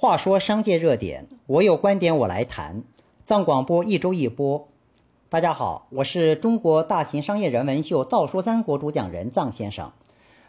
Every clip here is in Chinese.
话说商界热点，我有观点我来谈。藏广播一周一播。大家好，我是中国大型商业人文秀《道说三国》主讲人藏先生。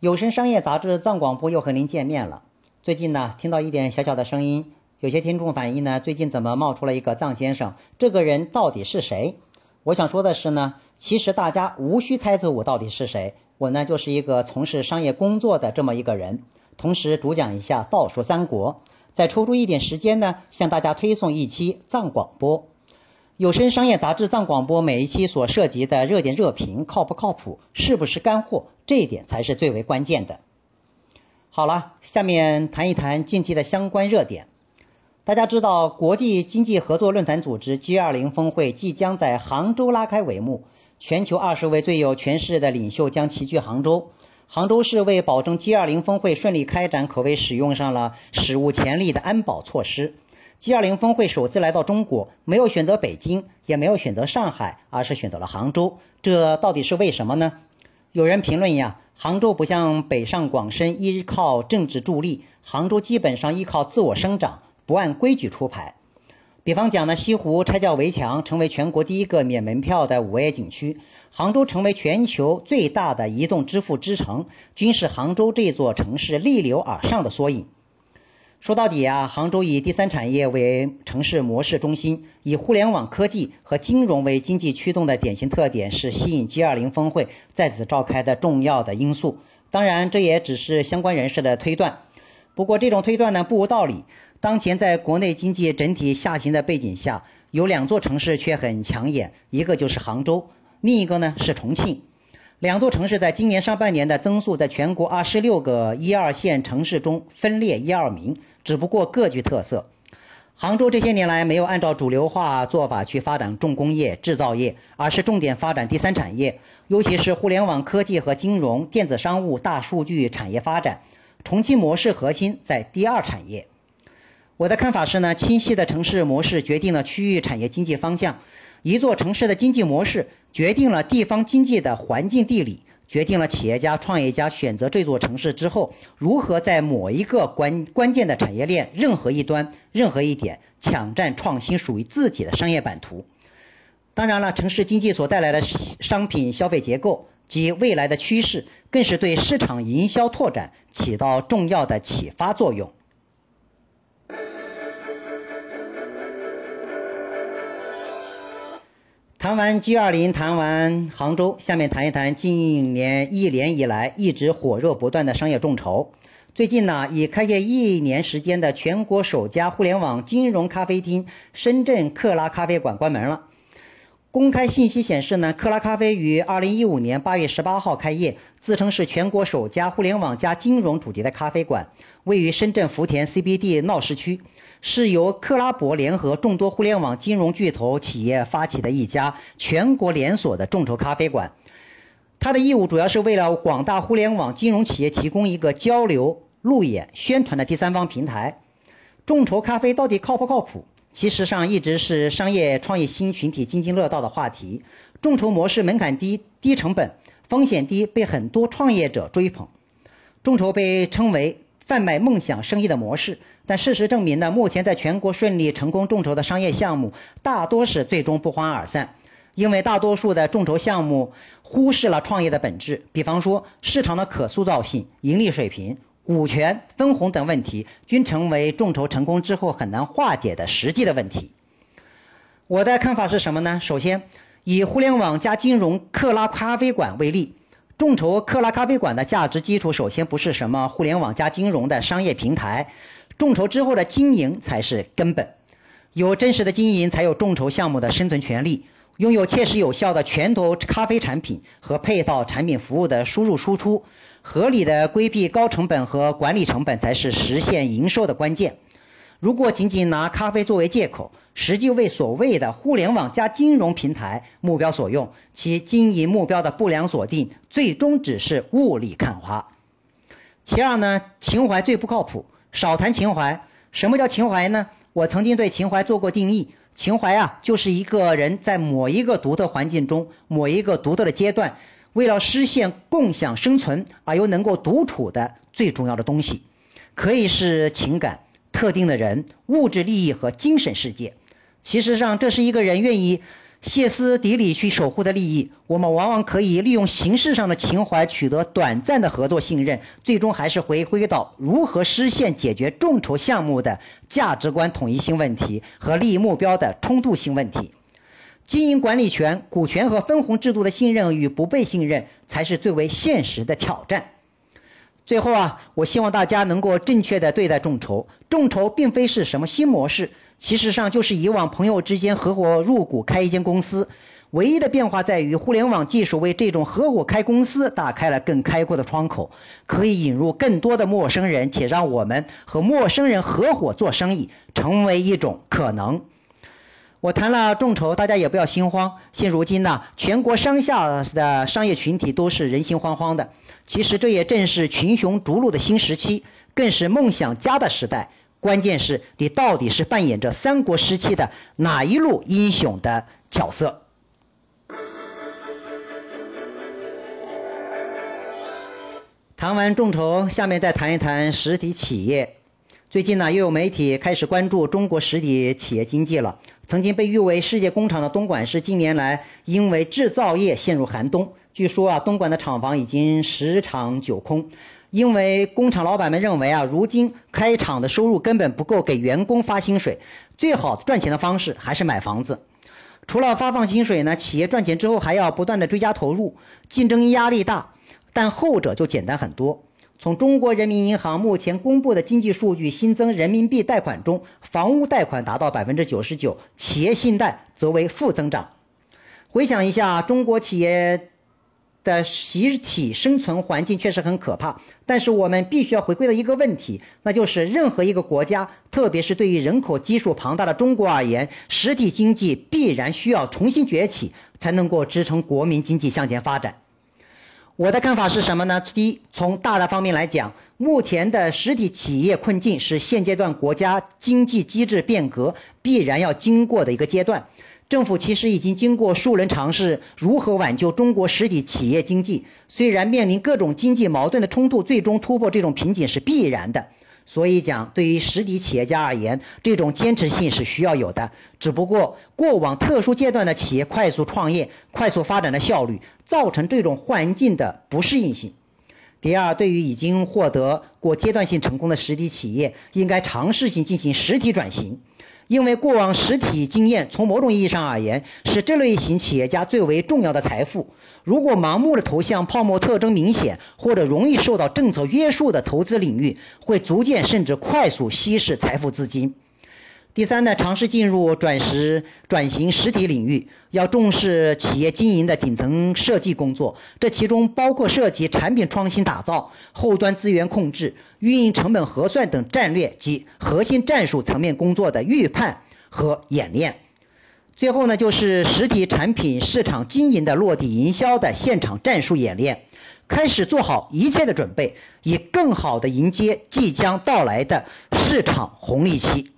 有声商业杂志藏广播又和您见面了。最近呢，听到一点小小的声音，有些听众反映呢，最近怎么冒出了一个藏先生？这个人到底是谁？我想说的是呢，其实大家无需猜测我到底是谁，我呢就是一个从事商业工作的这么一个人，同时主讲一下《道说三国》。再抽出一点时间呢，向大家推送一期藏广播有声商业杂志藏广播每一期所涉及的热点热评靠不靠谱，是不是干货，这一点才是最为关键的。好了，下面谈一谈近期的相关热点。大家知道，国际经济合作论坛组织 G20 峰会即将在杭州拉开帷幕，全球二十位最有权势的领袖将齐聚杭州。杭州市为保证 G20 峰会顺利开展，可谓使用上了史无前例的安保措施。G20 峰会首次来到中国，没有选择北京，也没有选择上海，而是选择了杭州。这到底是为什么呢？有人评论呀，杭州不像北上广深依靠政治助力，杭州基本上依靠自我生长，不按规矩出牌。比方讲呢，西湖拆掉围墙，成为全国第一个免门票的五 A 景区；杭州成为全球最大的移动支付之城，均是杭州这座城市逆流而上的缩影。说到底啊，杭州以第三产业为城市模式中心，以互联网科技和金融为经济驱动的典型特点，是吸引 G20 峰会在此召开的重要的因素。当然，这也只是相关人士的推断。不过，这种推断呢，不无道理。当前在国内经济整体下行的背景下，有两座城市却很抢眼，一个就是杭州，另一个呢是重庆。两座城市在今年上半年的增速，在全国二十六个一二线城市中分列一二名，只不过各具特色。杭州这些年来没有按照主流化做法去发展重工业、制造业，而是重点发展第三产业，尤其是互联网科技和金融、电子商务、大数据产业发展。重庆模式核心在第二产业。我的看法是呢，清晰的城市模式决定了区域产业经济方向。一座城市的经济模式决定了地方经济的环境地理，决定了企业家、创业家选择这座城市之后，如何在某一个关关键的产业链任何一端、任何一点抢占创新属于自己的商业版图。当然了，城市经济所带来的商品消费结构及未来的趋势，更是对市场营销拓展起到重要的启发作用。谈完 G20，谈完杭州，下面谈一谈近年一年以来一直火热不断的商业众筹。最近呢，已开业一年时间的全国首家互联网金融咖啡厅——深圳克拉咖啡馆关门了。公开信息显示呢，克拉咖啡于二零一五年八月十八号开业，自称是全国首家互联网加金融主题的咖啡馆，位于深圳福田 CBD 闹市区。是由克拉伯联合众多互联网金融巨头企业发起的一家全国连锁的众筹咖啡馆。它的义务主要是为了广大互联网金融企业提供一个交流、路演、宣传的第三方平台。众筹咖啡到底靠不靠谱？其实上一直是商业创业新群体津津乐道的话题。众筹模式门槛低、低成本、风险低，被很多创业者追捧。众筹被称为贩卖梦想生意的模式。但事实证明呢，目前在全国顺利成功众筹的商业项目，大多是最终不欢而散，因为大多数的众筹项目忽视了创业的本质，比方说市场的可塑造性、盈利水平、股权分红等问题，均成为众筹成功之后很难化解的实际的问题。我的看法是什么呢？首先，以互联网加金融克拉咖啡馆为例，众筹克拉咖啡馆的价值基础，首先不是什么互联网加金融的商业平台。众筹之后的经营才是根本，有真实的经营，才有众筹项目的生存权利。拥有切实有效的拳头咖啡产品和配套产品服务的输入输出，合理的规避高成本和管理成本，才是实现营收的关键。如果仅仅拿咖啡作为借口，实际为所谓的互联网加金融平台目标所用，其经营目标的不良锁定，最终只是雾里看花。其二呢，情怀最不靠谱。少谈情怀，什么叫情怀呢？我曾经对情怀做过定义，情怀啊，就是一个人在某一个独特环境中，某一个独特的阶段，为了实现共享生存而又能够独处的最重要的东西，可以是情感、特定的人、物质利益和精神世界。其实上，这是一个人愿意歇斯底里去守护的利益。我们往往可以利用形式上的情怀取得短暂的合作信任，最终还是回归到如何实现解决众筹项目的价值观统一性问题和利益目标的冲突性问题。经营管理权、股权和分红制度的信任与不被信任，才是最为现实的挑战。最后啊，我希望大家能够正确的对待众筹。众筹并非是什么新模式，其实上就是以往朋友之间合伙入股开一间公司，唯一的变化在于互联网技术为这种合伙开公司打开了更开阔的窗口，可以引入更多的陌生人，且让我们和陌生人合伙做生意成为一种可能。我谈了众筹，大家也不要心慌。现如今呢，全国上下的商业群体都是人心惶惶的。其实这也正是群雄逐鹿的新时期，更是梦想家的时代。关键是你到底是扮演着三国时期的哪一路英雄的角色？谈完众筹，下面再谈一谈实体企业。最近呢，又有媒体开始关注中国实体企业经济了。曾经被誉为世界工厂的东莞市，近年来因为制造业陷入寒冬。据说啊，东莞的厂房已经十厂九空，因为工厂老板们认为啊，如今开厂的收入根本不够给员工发薪水，最好赚钱的方式还是买房子。除了发放薪水呢，企业赚钱之后还要不断的追加投入，竞争压力大，但后者就简单很多。从中国人民银行目前公布的经济数据，新增人民币贷款中，房屋贷款达到百分之九十九，企业信贷则为负增长。回想一下，中国企业的实体生存环境确实很可怕，但是我们必须要回归的一个问题，那就是任何一个国家，特别是对于人口基数庞大的中国而言，实体经济必然需要重新崛起，才能够支撑国民经济向前发展。我的看法是什么呢？第一，从大的方面来讲，目前的实体企业困境是现阶段国家经济机制变革必然要经过的一个阶段。政府其实已经经过数轮尝试，如何挽救中国实体企业经济？虽然面临各种经济矛盾的冲突，最终突破这种瓶颈是必然的。所以讲，对于实体企业家而言，这种坚持性是需要有的。只不过过往特殊阶段的企业快速创业、快速发展的效率，造成这种环境的不适应性。第二，对于已经获得过阶段性成功的实体企业，应该尝试性进行实体转型。因为过往实体经验，从某种意义上而言，是这类型企业家最为重要的财富。如果盲目的投向泡沫特征明显或者容易受到政策约束的投资领域，会逐渐甚至快速稀释财富资金。第三呢，尝试进入转实转型实体领域，要重视企业经营的顶层设计工作，这其中包括涉及产品创新打造、后端资源控制、运营成本核算等战略及核心战术层面工作的预判和演练。最后呢，就是实体产品市场经营的落地营销的现场战术演练，开始做好一切的准备，以更好的迎接即将到来的市场红利期。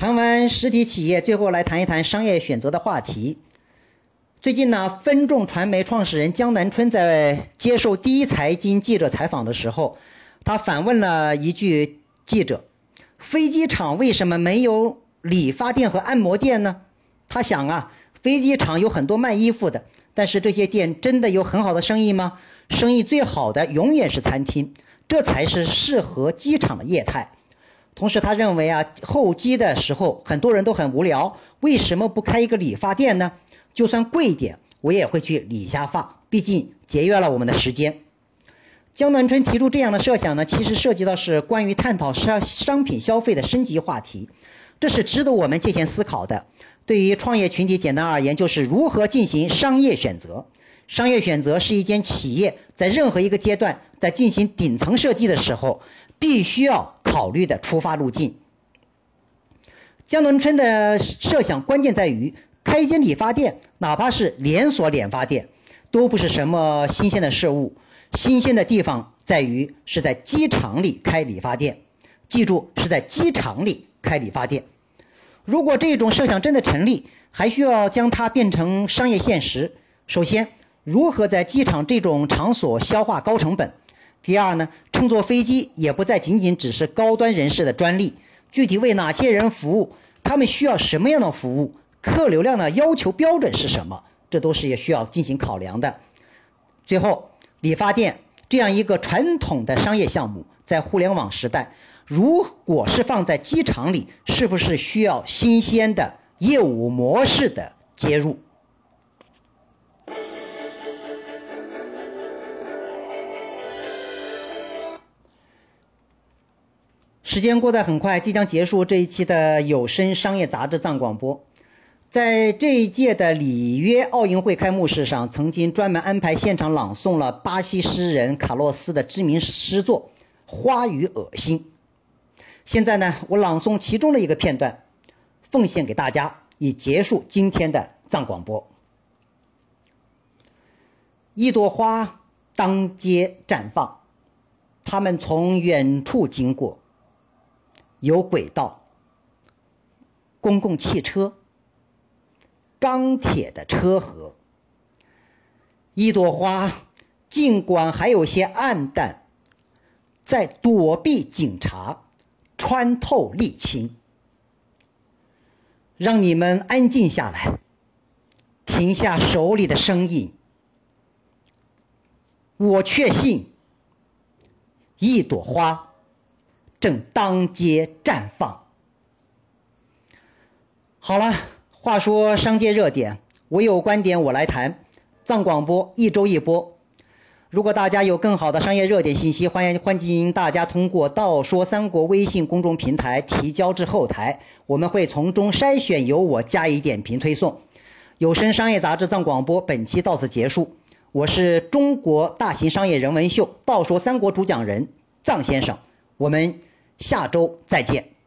谈完实体企业，最后来谈一谈商业选择的话题。最近呢，分众传媒创始人江南春在接受第一财经记者采访的时候，他反问了一句记者：“飞机场为什么没有理发店和按摩店呢？”他想啊，飞机场有很多卖衣服的，但是这些店真的有很好的生意吗？生意最好的永远是餐厅，这才是适合机场的业态。同时，他认为啊，候机的时候很多人都很无聊，为什么不开一个理发店呢？就算贵一点，我也会去理一下发，毕竟节约了我们的时间。江南春提出这样的设想呢，其实涉及到是关于探讨商商品消费的升级话题，这是值得我们借鉴思考的。对于创业群体，简单而言就是如何进行商业选择。商业选择是一间企业在任何一个阶段在进行顶层设计的时候。必须要考虑的出发路径。江南春的设想关键在于，开一间理发店，哪怕是连锁理发店，都不是什么新鲜的事物。新鲜的地方在于是在机场里开理发店，记住是在机场里开理发店。如果这种设想真的成立，还需要将它变成商业现实。首先，如何在机场这种场所消化高成本？第二呢，乘坐飞机也不再仅仅只是高端人士的专利，具体为哪些人服务？他们需要什么样的服务？客流量的要求标准是什么？这都是也需要进行考量的。最后，理发店这样一个传统的商业项目，在互联网时代，如果是放在机场里，是不是需要新鲜的业务模式的接入？时间过得很快，即将结束这一期的有声商业杂志藏广播。在这一届的里约奥运会开幕式上，曾经专门安排现场朗诵了巴西诗人卡洛斯的知名诗作《花与恶心》。现在呢，我朗诵其中的一个片段，奉献给大家，以结束今天的藏广播。一朵花当街绽放，它们从远处经过。有轨道、公共汽车、钢铁的车河，一朵花，尽管还有些暗淡，在躲避警察，穿透沥青，让你们安静下来，停下手里的生意。我确信，一朵花。正当街绽放。好了，话说商界热点，我有观点我来谈。藏广播一周一播。如果大家有更好的商业热点信息，欢迎欢迎大家通过“道说三国”微信公众平台提交至后台，我们会从中筛选，由我加以点评推送。有声商业杂志藏广播本期到此结束。我是中国大型商业人文秀《道说三国》主讲人藏先生，我们。下周再见。